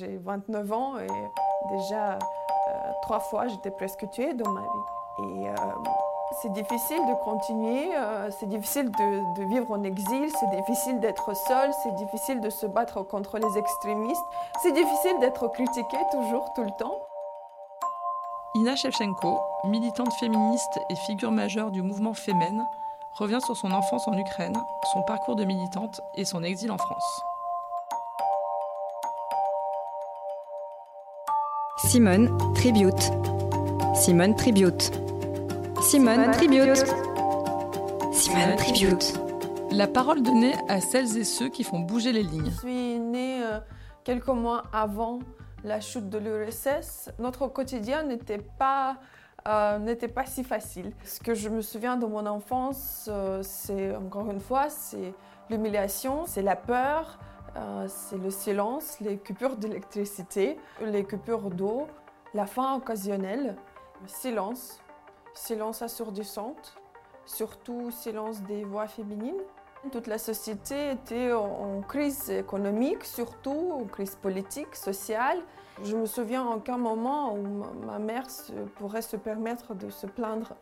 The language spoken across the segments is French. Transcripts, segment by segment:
j'ai 29 ans et déjà trois fois j'étais presque tuée dans ma vie. Et c'est difficile de continuer, euh, c'est difficile de, vivre en exil, c'est difficile d'être seul, c'est difficile de se battre contre les extrémistes, c'est difficile d'être critiqué toujours, tout le temps. Ina Shevchenko, militante féministe et figure majeure du mouvement Femen, revient sur son enfance en Ukraine, son parcours de militante et son exil en France. Simone Tribute. Simone Tribute. Simone Tribute. Simone Tribute. La parole donnée à celles et ceux qui font bouger les lignes. Je suis née euh, quelques mois avant la chute de l'URSS. Notre quotidien n'était pas, euh, n'était pas si facile. Ce que je me souviens de mon enfance, euh, c'est encore une fois, c'est l'humiliation, c'est la peur, c'est le silence, les coupures d'électricité, les coupures d'eau, la faim occasionnelle, le silence, silence assourdissante, surtout silence des voix féminines. Toute la société était en crise économique, surtout en crise politique, sociale. Je me souviens en aucun moment où ma mère pourrait se permettre de se plaindre.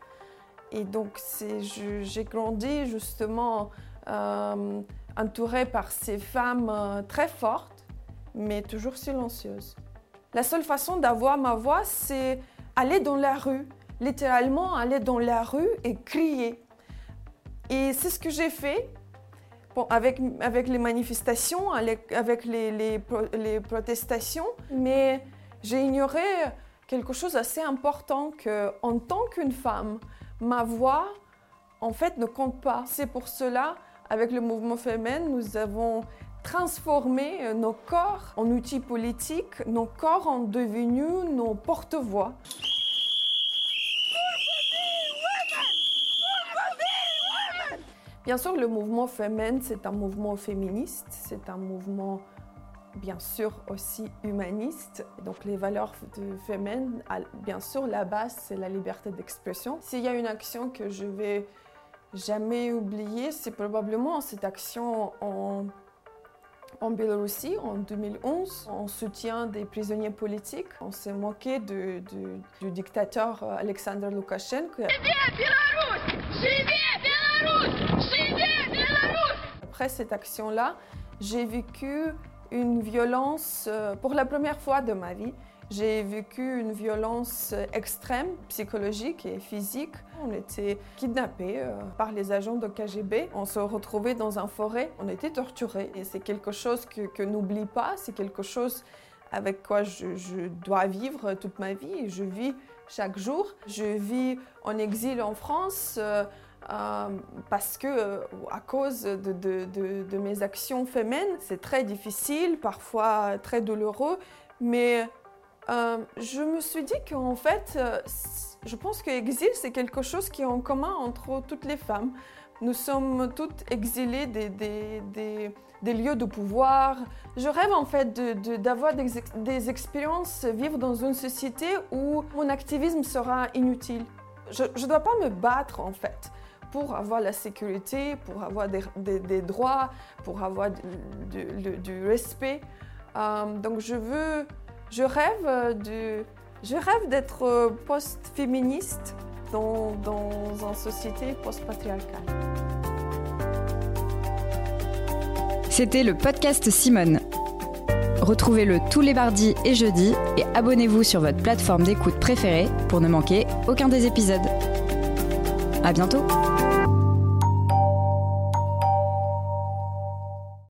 Et donc j'ai grandi justement euh, entourée par ces femmes euh, très fortes, mais toujours silencieuses. La seule façon d'avoir ma voix, c'est aller dans la rue, littéralement aller dans la rue et crier. Et c'est ce que j'ai fait avec, avec les manifestations, avec les, protestations, mais j'ai ignoré quelque chose d'assez important que, en tant qu'une femme, ma voix, en fait, ne compte pas. C'est pour cela, avec le mouvement féminin, nous avons transformé nos corps en outils politiques, nos corps ont devenu nos porte-voix. Bien sûr, le mouvement féminin, c'est un mouvement féministe, c'est un mouvement bien sûr aussi humaniste. Donc les valeurs de féminines, bien sûr, la base, c'est la liberté d'expression. S'il y a une action que je vais jamais oublier, c'est probablement cette action en, en Biélorussie en 2011, en soutien des prisonniers politiques. On s'est moqué de, du dictateur Alexander Loukachenko. Après cette action-là, j'ai vécu une violence, euh, pour la première fois de ma vie, j'ai vécu une violence extrême, psychologique et physique. On était kidnappés euh, par les agents de KGB. On se retrouvait dans un forêt. On était torturés. Et c'est quelque chose que, que n'oublie pas. C'est quelque chose avec quoi je, dois vivre toute ma vie. Je vis chaque jour. Je vis en exil en France. Euh, euh, parce que euh, à cause de, mes actions féminines, c'est très difficile, parfois très douloureux, mais euh, je me suis dit qu'en fait, je pense que l'exil, c'est quelque chose qui est en commun entre toutes les femmes. Nous sommes toutes exilées des, lieux de pouvoir. Je rêve en fait d'avoir des, des expériences, vivre dans une société où mon activisme sera inutile. Je ne dois pas me battre en fait pour avoir la sécurité, pour avoir des, droits, pour avoir du, respect. Euh, donc je veux, je rêve de, je rêve d'être post-féministe dans, dans une société post-patriarcale. C'était le podcast Simone. Retrouvez-le tous les mardis et jeudis et abonnez-vous sur votre plateforme d'écoute préférée pour ne manquer aucun des épisodes. À bientôt!